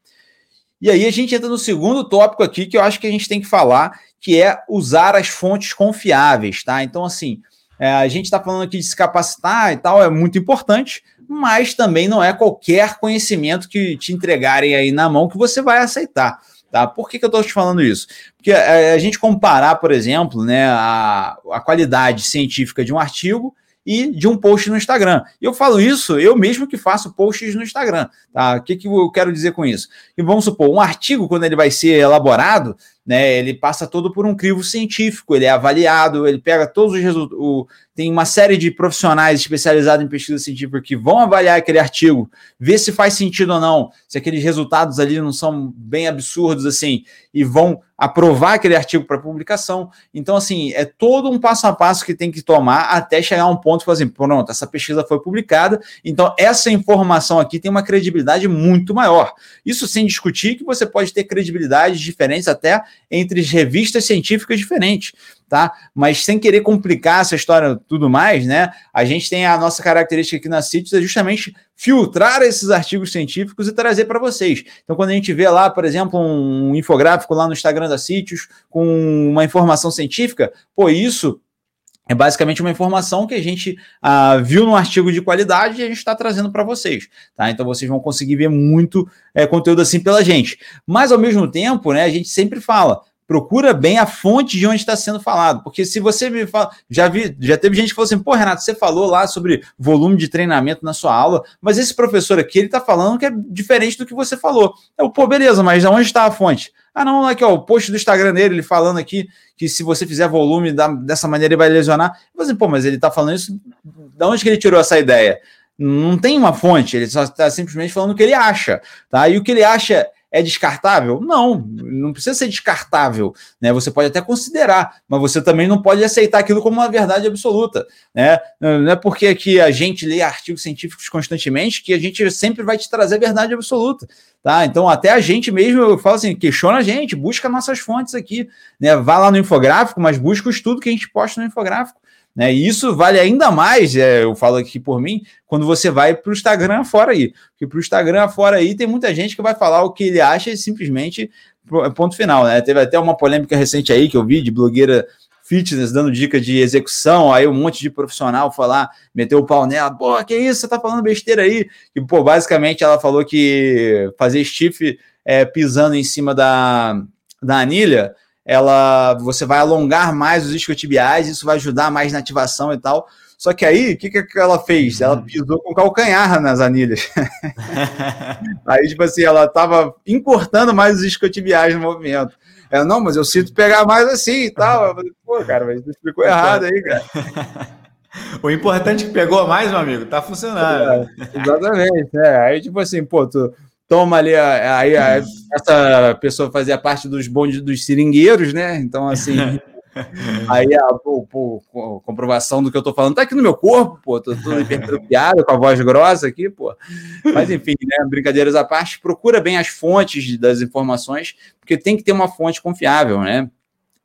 E aí a gente entra no segundo tópico aqui que eu acho que a gente tem que falar, que é usar as fontes confiáveis, tá? Então, assim, é, a gente está falando aqui de se capacitar e tal, é muito importante, mas também não é qualquer conhecimento que te entregarem aí na mão que você vai aceitar. Tá? Por que, que eu estou te falando isso? Porque a, é, a, gente comparar, por exemplo, né, a, a qualidade científica de um artigo e de um post no Instagram. E eu falo isso, eu mesmo que faço posts no Instagram. Tá? O que, que eu quero dizer com isso? E vamos supor, um artigo, quando ele vai ser elaborado, né, ele passa todo por um crivo científico, ele é avaliado, ele pega todos os resultados. Tem uma série de profissionais especializados em pesquisa científica que vão avaliar aquele artigo, ver se faz sentido ou não, se aqueles resultados ali não são bem absurdos assim, e vão aprovar aquele artigo para publicação. Então, assim, é todo um passo a passo que tem que tomar até chegar a um ponto que, assim, pronto, essa pesquisa foi publicada, então essa informação aqui tem uma credibilidade muito maior. Isso sem discutir que você pode ter credibilidades diferentes até entre revistas científicas diferentes, tá? Mas sem querer complicar essa história tudo mais, né? A gente tem a nossa característica aqui na CITES é justamente filtrar esses artigos científicos e trazer para vocês. Então, quando a gente vê lá, por exemplo, um infográfico lá no Instagram da CITES com uma informação científica, pô, isso é basicamente uma informação que a gente ah, viu num artigo de qualidade e a gente está trazendo para vocês, tá? Então vocês vão conseguir ver muito é, conteúdo assim pela gente. Mas ao mesmo tempo, né, a gente sempre fala, procura bem a fonte de onde está sendo falado. Porque se você me fala. Já vi, já teve gente que falou assim: pô, Renato, você falou lá sobre volume de treinamento na sua aula, mas esse professor aqui ele está falando que é diferente do que você falou. Eu, pô, beleza, mas onde está a fonte? Ah, não, aqui, ó, o post do Instagram dele, ele falando aqui que se você fizer volume da, dessa maneira ele vai lesionar. Eu falei assim, pô, mas ele está falando isso. Da onde que ele tirou essa ideia? Não tem uma fonte, ele só está simplesmente falando o que ele acha, tá? E o que ele acha é descartável? Não, não precisa ser descartável, né? Você pode até considerar, mas você também não pode aceitar aquilo como uma verdade absoluta, né? Não é porque aqui a gente lê artigos científicos constantemente que a gente sempre vai te trazer verdade absoluta, tá? Então até a gente mesmo, eu falo assim, questiona a gente, busca nossas fontes aqui, né? Vá lá no infográfico, mas busca o estudo que a gente posta no infográfico. Né? E isso vale ainda mais, é, eu falo aqui por mim, quando você vai para o Instagram fora aí. Porque para o Instagram fora aí tem muita gente que vai falar o que ele acha e simplesmente ponto final. Né? Teve até uma polêmica recente aí que eu vi de blogueira fitness dando dica de execução, aí um monte de profissional lá, meteu o pau nela, pô, que isso, você tá falando besteira aí? E, pô, basicamente ela falou que fazer stiff é, pisando em cima da, da anilha ela você vai alongar mais os isquiotibiais, isso vai ajudar mais na ativação e tal. Só que aí, o que, que ela fez? Ela uhum. pisou com calcanhar nas anilhas. aí, tipo assim, ela tava encurtando mais os isquiotibiais no movimento. Ela, não, mas eu sinto pegar mais assim e tal. Eu falei, Pô, cara, mas você explicou errado aí, cara. O importante é que pegou mais, meu amigo, tá funcionando. É, exatamente. É. Aí, tipo assim, pô, tu, toma ali, aí essa pessoa fazia parte dos bondes dos seringueiros, né? Então, assim, aí a, pô, a, comprovação do que eu tô falando tá aqui no meu corpo, pô, tô, tô hipertrofiado com a voz grossa aqui, pô. Mas, enfim, né, brincadeiras à parte, procura bem as fontes das informações, porque tem que ter uma fonte confiável, né?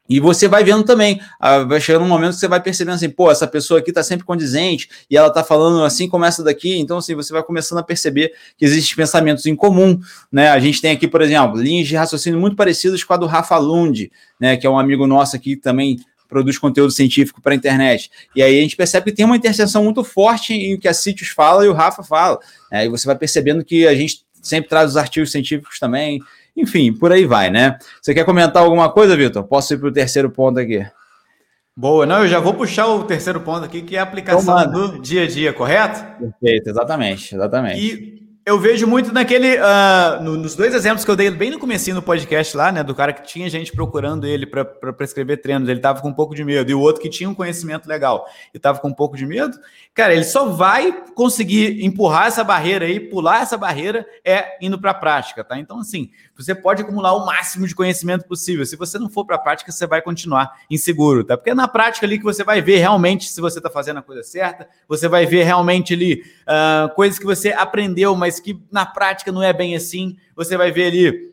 E você vai vendo também, vai chegando um momento que você vai percebendo assim, pô, essa pessoa aqui está sempre condizente e ela está falando assim como essa daqui, então assim, você vai começando a perceber que existem pensamentos em comum, né? A gente tem aqui, por exemplo, linhas de raciocínio muito parecidas com a do Rafa Lund, né, que é um amigo nosso aqui que também produz conteúdo científico para a internet. E aí a gente percebe que tem uma interseção muito forte em que a Citius fala e o Rafa fala. Né? E você vai percebendo que a gente sempre traz os artigos científicos também. Enfim, por aí vai, né? Você quer comentar alguma coisa, Vitor? Posso ir para o terceiro ponto aqui? Boa, não, eu já vou puxar o terceiro ponto aqui, que é a aplicação então, do dia a dia, correto? Perfeito, exatamente, exatamente. E Eu vejo muito naquele. Uh, no, nos dois exemplos que eu dei bem no começo do podcast lá, né? Do cara que tinha gente procurando ele para prescrever treinos, ele tava com um pouco de medo, e o outro que tinha um conhecimento legal e tava com um pouco de medo. Cara, ele só vai conseguir empurrar essa barreira aí, pular essa barreira, é indo para a prática, tá? Então, assim, você pode acumular o máximo de conhecimento possível. Se você não for para a prática, você vai continuar inseguro, tá? Porque é na prática ali que você vai ver realmente se você está fazendo a coisa certa, você vai ver realmente ali uh, coisas que você aprendeu, mas que na prática não é bem assim. Você vai ver ali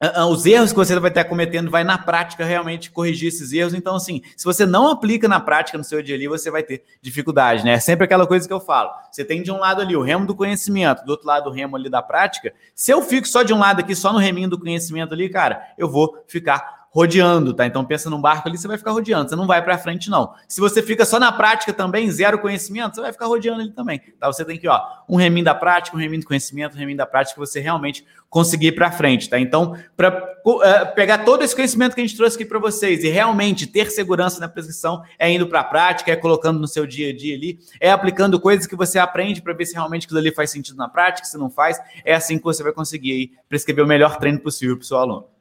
ah, ah, os erros que você vai estar cometendo, vai na prática realmente corrigir esses erros. Então, assim, se você não aplica na prática no seu dia ali, você vai ter dificuldade, né? É sempre aquela coisa que eu falo. Você tem de um lado ali o remo do conhecimento, do outro lado o remo ali da prática. Se eu fico só de um lado aqui, só no reminho do conhecimento ali, cara, eu vou ficar rodeando, tá? Então pensa num barco ali, você vai ficar rodeando, você não vai para frente não. Se você fica só na prática também, zero conhecimento, você vai ficar rodeando ali também, tá? Você tem que, ó, um reminho da prática, um reminho do conhecimento, um reminho da prática, você realmente conseguir para frente, tá? Então, para uh, é, pegar todo esse conhecimento que a gente trouxe aqui para vocês e realmente ter segurança na prescrição, é indo para a prática, é colocando no seu dia a dia ali, é aplicando coisas que você aprende para ver se realmente aquilo ali faz sentido na prática, se não faz, é assim que você vai conseguir aí, prescrever o melhor treino possível para o seu aluno.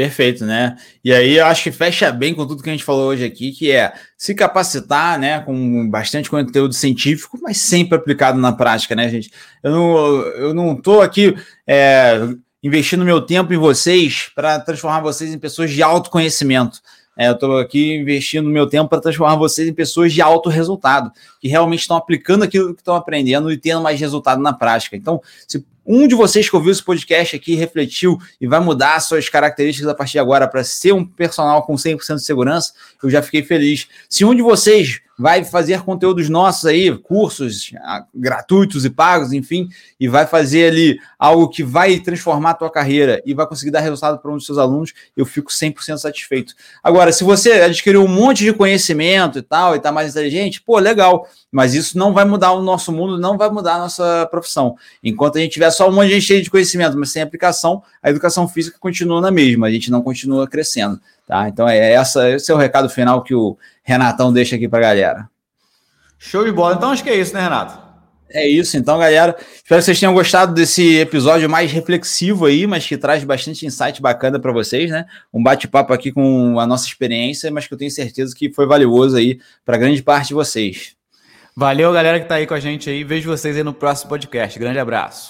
Perfeito, né? E aí eu acho que fecha bem com tudo que a gente falou hoje aqui, que é se capacitar, né, com bastante conteúdo científico, mas sempre aplicado na prática, né, gente? Eu não, eu não tô aqui é, investindo meu tempo em vocês para transformar vocês em pessoas de autoconhecimento. É, eu estou aqui investindo meu tempo para transformar vocês em pessoas de alto resultado, que realmente estão aplicando aquilo que estão aprendendo e tendo mais resultado na prática. Então, se um de vocês que ouviu esse podcast aqui refletiu e vai mudar suas características a partir de agora para ser um personal com 100% de segurança, eu já fiquei feliz. Se um de vocês vai fazer conteúdos nossos aí, cursos ah, gratuitos e pagos, enfim, e vai fazer ali algo que vai transformar a tua carreira e vai conseguir dar resultado para um dos seus alunos, eu fico 100% satisfeito. Agora, se você adquiriu um monte de conhecimento e tal, e está mais inteligente, pô, legal, mas isso não vai mudar o nosso mundo, não vai mudar a nossa profissão. Enquanto a gente tiver só um monte de gente cheio de conhecimento, mas sem aplicação, a educação física continua na mesma, a gente não continua crescendo. Tá? Então é essa, esse é o recado final que o Renatão deixa aqui para a galera. Show de bola. Então acho que é isso, né, Renato? É isso, então, galera. Espero que vocês tenham gostado desse episódio mais reflexivo aí, mas que traz bastante insight bacana para vocês, né? Um bate-papo aqui com a nossa experiência, mas que eu tenho certeza que foi valioso aí para grande parte de vocês. Valeu, galera que está aí com a gente aí. Vejo vocês aí no próximo podcast. Grande abraço.